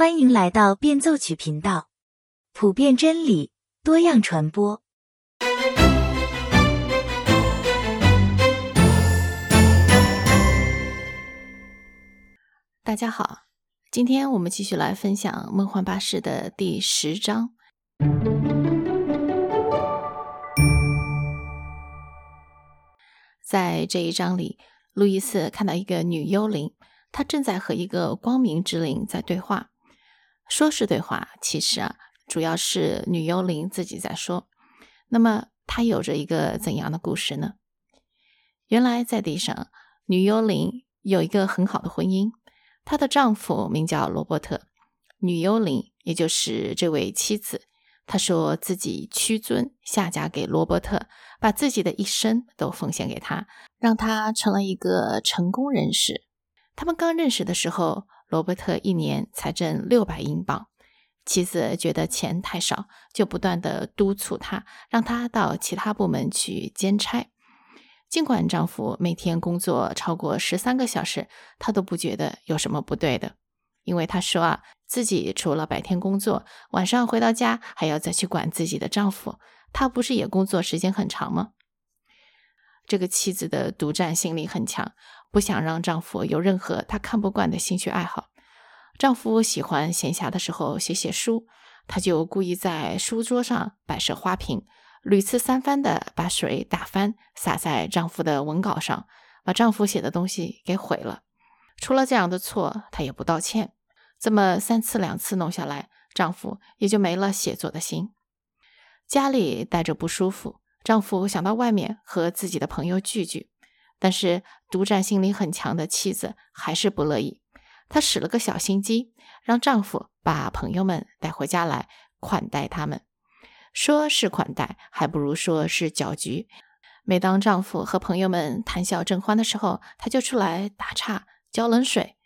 欢迎来到变奏曲频道，普遍真理，多样传播。大家好，今天我们继续来分享《梦幻巴士》的第十章。在这一章里，路易斯看到一个女幽灵，她正在和一个光明之灵在对话。说是对话，其实啊，主要是女幽灵自己在说。那么，她有着一个怎样的故事呢？原来，在地上，女幽灵有一个很好的婚姻，她的丈夫名叫罗伯特。女幽灵，也就是这位妻子，她说自己屈尊下嫁给罗伯特，把自己的一生都奉献给他，让他成了一个成功人士。他们刚认识的时候。罗伯特一年才挣六百英镑，妻子觉得钱太少，就不断的督促他，让他到其他部门去兼差。尽管丈夫每天工作超过十三个小时，她都不觉得有什么不对的，因为她说啊，自己除了白天工作，晚上回到家还要再去管自己的丈夫，她不是也工作时间很长吗？这个妻子的独占心理很强。不想让丈夫有任何她看不惯的兴趣爱好。丈夫喜欢闲暇的时候写写书，她就故意在书桌上摆设花瓶，屡次三番的把水打翻，洒在丈夫的文稿上，把丈夫写的东西给毁了。除了这样的错，她也不道歉。这么三次两次弄下来，丈夫也就没了写作的心。家里待着不舒服，丈夫想到外面和自己的朋友聚聚。但是独占心理很强的妻子还是不乐意，她使了个小心机，让丈夫把朋友们带回家来款待他们。说是款待，还不如说是搅局。每当丈夫和朋友们谈笑正欢的时候，她就出来打岔、浇冷水。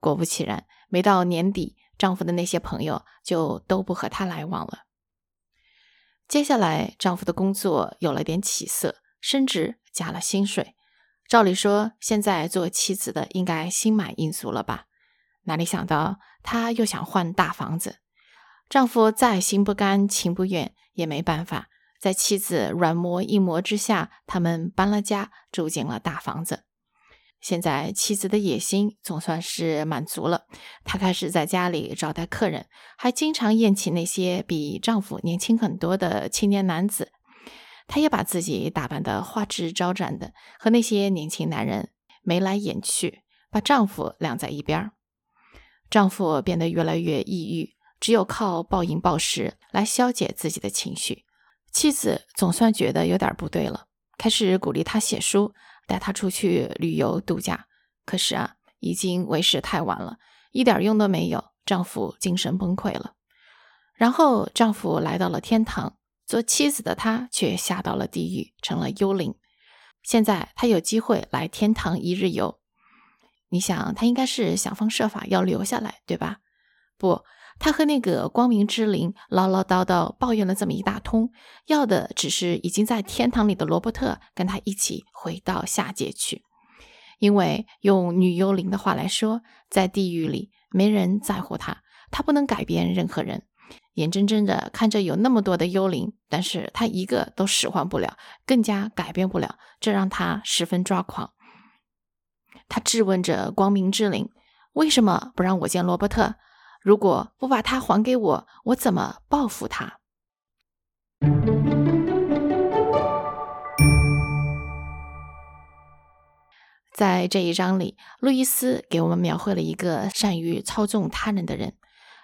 果不其然，每到年底，丈夫的那些朋友就都不和她来往了。接下来，丈夫的工作有了点起色，升职加了薪水。照理说，现在做妻子的应该心满意足了吧？哪里想到，她又想换大房子。丈夫再心不甘情不愿，也没办法，在妻子软磨硬磨之下，他们搬了家，住进了大房子。现在妻子的野心总算是满足了，她开始在家里招待客人，还经常宴请那些比丈夫年轻很多的青年男子。她也把自己打扮得花枝招展的，和那些年轻男人眉来眼去，把丈夫晾在一边儿丈夫变得越来越抑郁，只有靠暴饮暴食来消解自己的情绪。妻子总算觉得有点不对了，开始鼓励他写书，带他出去旅游度假。可是啊，已经为时太晚了，一点用都没有。丈夫精神崩溃了，然后丈夫来到了天堂。做妻子的她却下到了地狱，成了幽灵。现在她有机会来天堂一日游。你想，她应该是想方设法要留下来，对吧？不，她和那个光明之灵唠唠叨叨抱怨了这么一大通，要的只是已经在天堂里的罗伯特跟她一起回到下界去。因为用女幽灵的话来说，在地狱里没人在乎她，她不能改变任何人。眼睁睁的看着有那么多的幽灵，但是他一个都使唤不了，更加改变不了，这让他十分抓狂。他质问着光明之灵：“为什么不让我见罗伯特？如果不把他还给我，我怎么报复他？”在这一章里，路易斯给我们描绘了一个善于操纵他人的人。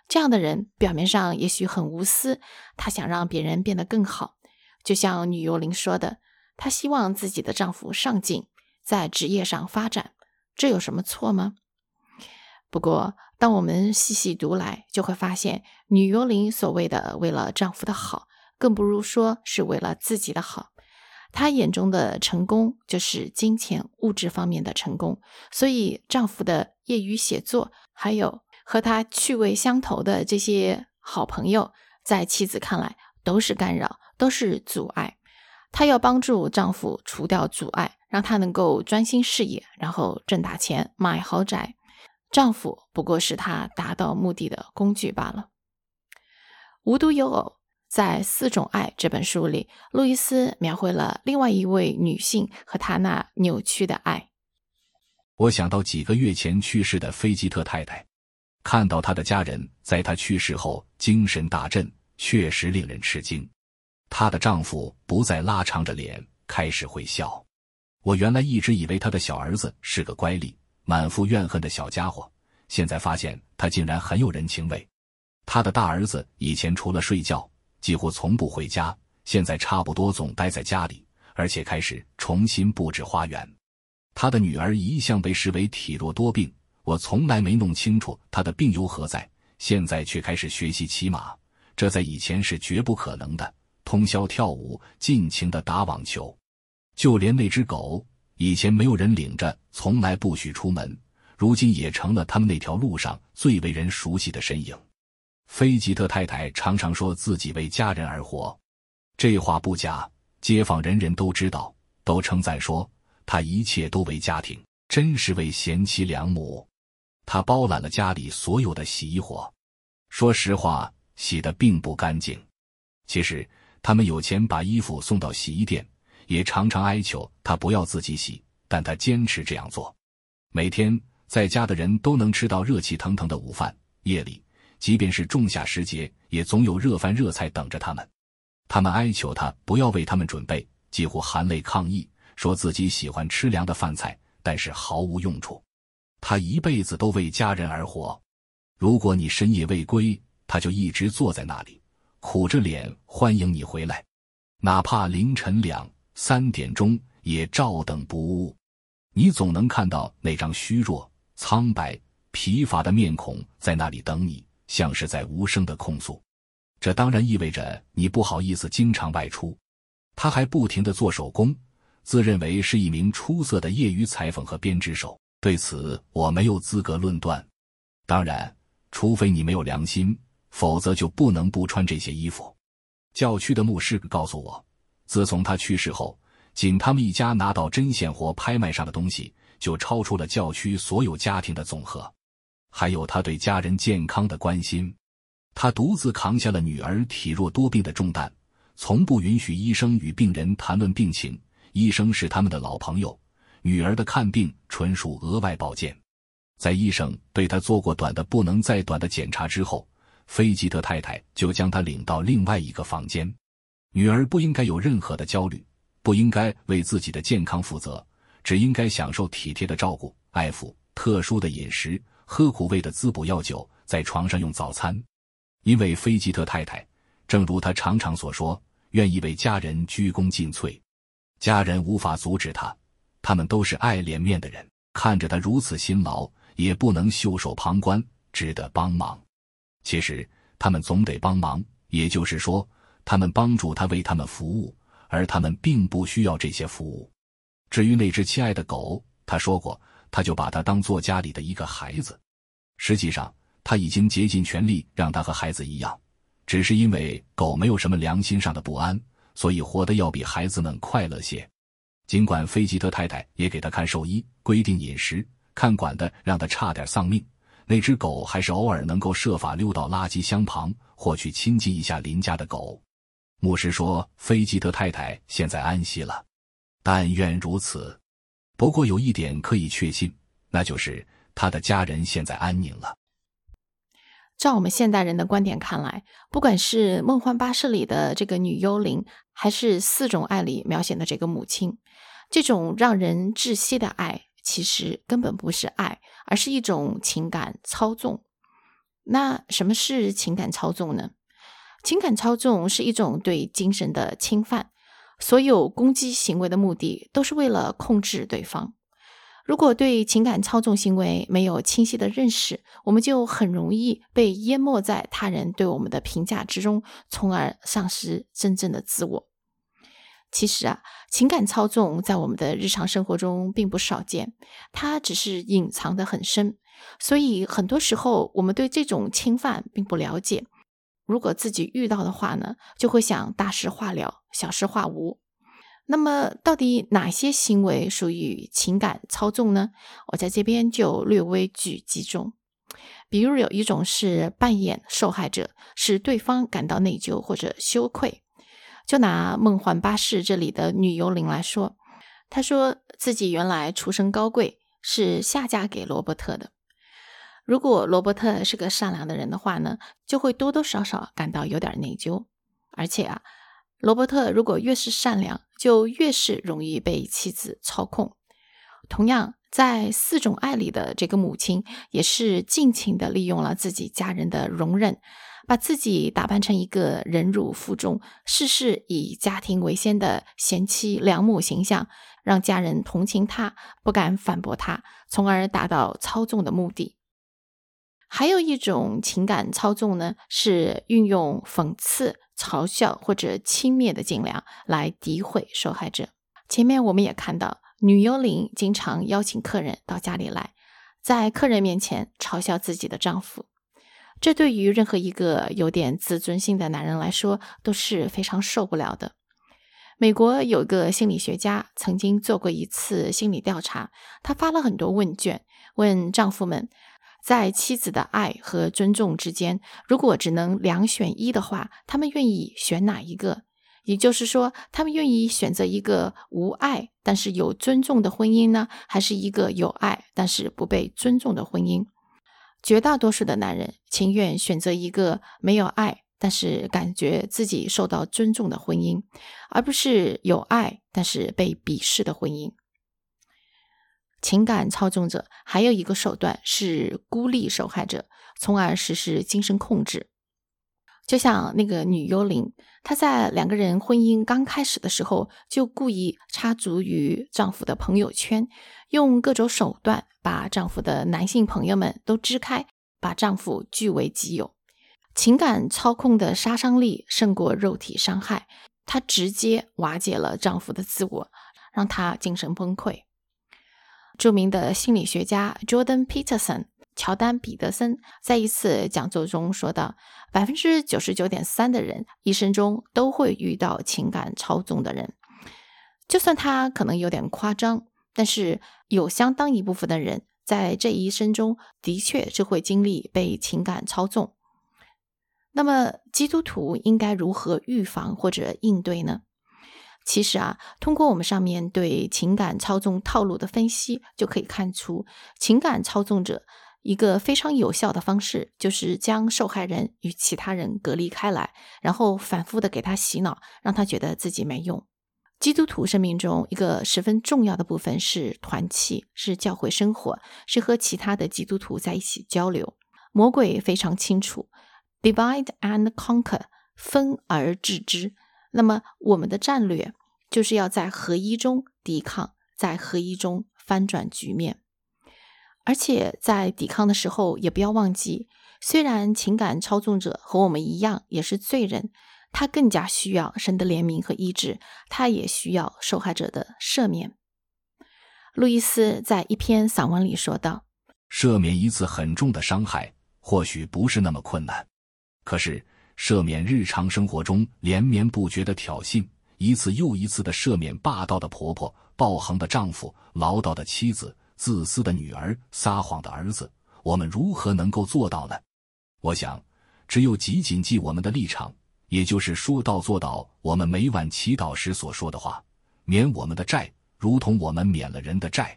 这样的人表面上也许很无私，他想让别人变得更好，就像女幽灵说的，她希望自己的丈夫上进，在职业上发展，这有什么错吗？不过，当我们细细读来，就会发现，女幽灵所谓的为了丈夫的好，更不如说是为了自己的好。她眼中的成功就是金钱物质方面的成功，所以丈夫的业余写作还有。和他趣味相投的这些好朋友，在妻子看来都是干扰，都是阻碍。她要帮助丈夫除掉阻碍，让他能够专心事业，然后挣大钱，买豪宅。丈夫不过是她达到目的的工具罢了。无独有偶，在《四种爱》这本书里，路易斯描绘了另外一位女性和她那扭曲的爱。我想到几个月前去世的菲吉特太太，看到她的家人在她去世后精神大振，确实令人吃惊。她的丈夫不再拉长着脸，开始会笑。我原来一直以为他的小儿子是个乖戾、满腹怨恨的小家伙，现在发现他竟然很有人情味。他的大儿子以前除了睡觉，几乎从不回家，现在差不多总待在家里，而且开始重新布置花园。他的女儿一向被视为体弱多病，我从来没弄清楚他的病由何在，现在却开始学习骑马，这在以前是绝不可能的。通宵跳舞，尽情的打网球。就连那只狗，以前没有人领着，从来不许出门，如今也成了他们那条路上最为人熟悉的身影。菲吉特太太常常说自己为家人而活，这话不假，街坊人人都知道，都称赞说他一切都为家庭，真是位贤妻良母。他包揽了家里所有的洗衣活，说实话，洗的并不干净。其实他们有钱把衣服送到洗衣店。也常常哀求他不要自己洗，但他坚持这样做。每天在家的人都能吃到热气腾腾的午饭。夜里，即便是仲夏时节，也总有热饭热菜等着他们。他们哀求他不要为他们准备，几乎含泪抗议，说自己喜欢吃凉的饭菜，但是毫无用处。他一辈子都为家人而活。如果你深夜未归，他就一直坐在那里，苦着脸欢迎你回来，哪怕凌晨两。三点钟也照等不误，你总能看到那张虚弱、苍白、疲乏的面孔在那里等你，像是在无声的控诉。这当然意味着你不好意思经常外出。他还不停的做手工，自认为是一名出色的业余裁缝和编织手。对此我没有资格论断。当然，除非你没有良心，否则就不能不穿这些衣服。教区的牧师告诉我。自从他去世后，仅他们一家拿到针线活拍卖上的东西，就超出了教区所有家庭的总和。还有他对家人健康的关心，他独自扛下了女儿体弱多病的重担，从不允许医生与病人谈论病情。医生是他们的老朋友，女儿的看病纯属额外保健。在医生对他做过短的不能再短的检查之后，菲吉特太太就将他领到另外一个房间。女儿不应该有任何的焦虑，不应该为自己的健康负责，只应该享受体贴的照顾、爱抚、特殊的饮食、喝苦味的滋补药酒，在床上用早餐。因为菲吉特太太，正如她常常所说，愿意为家人鞠躬尽瘁。家人无法阻止她，他们都是爱脸面的人，看着她如此辛劳，也不能袖手旁观，只得帮忙。其实他们总得帮忙，也就是说。他们帮助他为他们服务，而他们并不需要这些服务。至于那只亲爱的狗，他说过，他就把它当做家里的一个孩子。实际上，他已经竭尽全力让他和孩子一样，只是因为狗没有什么良心上的不安，所以活得要比孩子们快乐些。尽管菲吉特太太也给他看兽医，规定饮食，看管的让他差点丧命，那只狗还是偶尔能够设法溜到垃圾箱旁，或去亲近一下邻家的狗。牧师说：“菲吉特太太现在安息了，但愿如此。不过有一点可以确信，那就是他的家人现在安宁了。”照我们现代人的观点看来，不管是《梦幻巴士》里的这个女幽灵，还是《四种爱》里描写的这个母亲，这种让人窒息的爱，其实根本不是爱，而是一种情感操纵。那什么是情感操纵呢？情感操纵是一种对精神的侵犯，所有攻击行为的目的都是为了控制对方。如果对情感操纵行为没有清晰的认识，我们就很容易被淹没在他人对我们的评价之中，从而丧失真正的自我。其实啊，情感操纵在我们的日常生活中并不少见，它只是隐藏的很深，所以很多时候我们对这种侵犯并不了解。如果自己遇到的话呢，就会想大事化了，小事化无。那么，到底哪些行为属于情感操纵呢？我在这边就略微举几种。比如，有一种是扮演受害者，使对方感到内疚或者羞愧。就拿《梦幻巴士》这里的女幽灵来说，她说自己原来出身高贵，是下嫁给罗伯特的。如果罗伯特是个善良的人的话呢，就会多多少少感到有点内疚。而且啊，罗伯特如果越是善良，就越是容易被妻子操控。同样，在四种爱里的这个母亲，也是尽情的利用了自己家人的容忍，把自己打扮成一个忍辱负重、事事以家庭为先的贤妻良母形象，让家人同情她，不敢反驳她，从而达到操纵的目的。还有一种情感操纵呢，是运用讽刺。嘲笑或者轻蔑的伎俩来诋毁受害者。前面我们也看到，女幽灵经常邀请客人到家里来，在客人面前嘲笑自己的丈夫。这对于任何一个有点自尊心的男人来说都是非常受不了的。美国有个心理学家曾经做过一次心理调查，他发了很多问卷，问丈夫们。在妻子的爱和尊重之间，如果只能两选一的话，他们愿意选哪一个？也就是说，他们愿意选择一个无爱但是有尊重的婚姻呢，还是一个有爱但是不被尊重的婚姻？绝大多数的男人情愿选择一个没有爱但是感觉自己受到尊重的婚姻，而不是有爱但是被鄙视的婚姻。情感操纵者还有一个手段是孤立受害者，从而实施精神控制。就像那个女幽灵，她在两个人婚姻刚开始的时候，就故意插足于丈夫的朋友圈，用各种手段把丈夫的男性朋友们都支开，把丈夫据为己有。情感操控的杀伤力胜过肉体伤害，她直接瓦解了丈夫的自我，让他精神崩溃。著名的心理学家 Jordan Peterson 乔丹彼得森在一次讲座中说道：“百分之九十九点三的人一生中都会遇到情感操纵的人，就算他可能有点夸张，但是有相当一部分的人在这一生中的确是会经历被情感操纵。那么，基督徒应该如何预防或者应对呢？”其实啊，通过我们上面对情感操纵套路的分析，就可以看出，情感操纵者一个非常有效的方式，就是将受害人与其他人隔离开来，然后反复的给他洗脑，让他觉得自己没用。基督徒生命中一个十分重要的部分是团契，是教会生活，是和其他的基督徒在一起交流。魔鬼非常清楚，divide and conquer，分而治之。那么我们的战略。就是要在合一中抵抗，在合一中翻转局面，而且在抵抗的时候，也不要忘记，虽然情感操纵者和我们一样也是罪人，他更加需要神的怜悯和医治，他也需要受害者的赦免。路易斯在一篇散文里说道：“赦免一次很重的伤害，或许不是那么困难，可是赦免日常生活中连绵不绝的挑衅。”一次又一次的赦免霸道的婆婆、暴横的丈夫、唠叨的妻子、自私的女儿、撒谎的儿子，我们如何能够做到呢？我想，只有极谨记我们的立场，也就是说到做到。我们每晚祈祷时所说的话：“免我们的债，如同我们免了人的债。”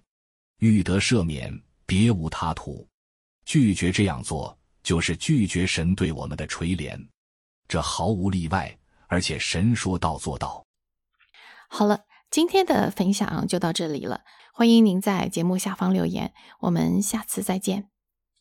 欲得赦免，别无他途。拒绝这样做，就是拒绝神对我们的垂怜，这毫无例外。而且神说到做到。好了，今天的分享就到这里了。欢迎您在节目下方留言，我们下次再见。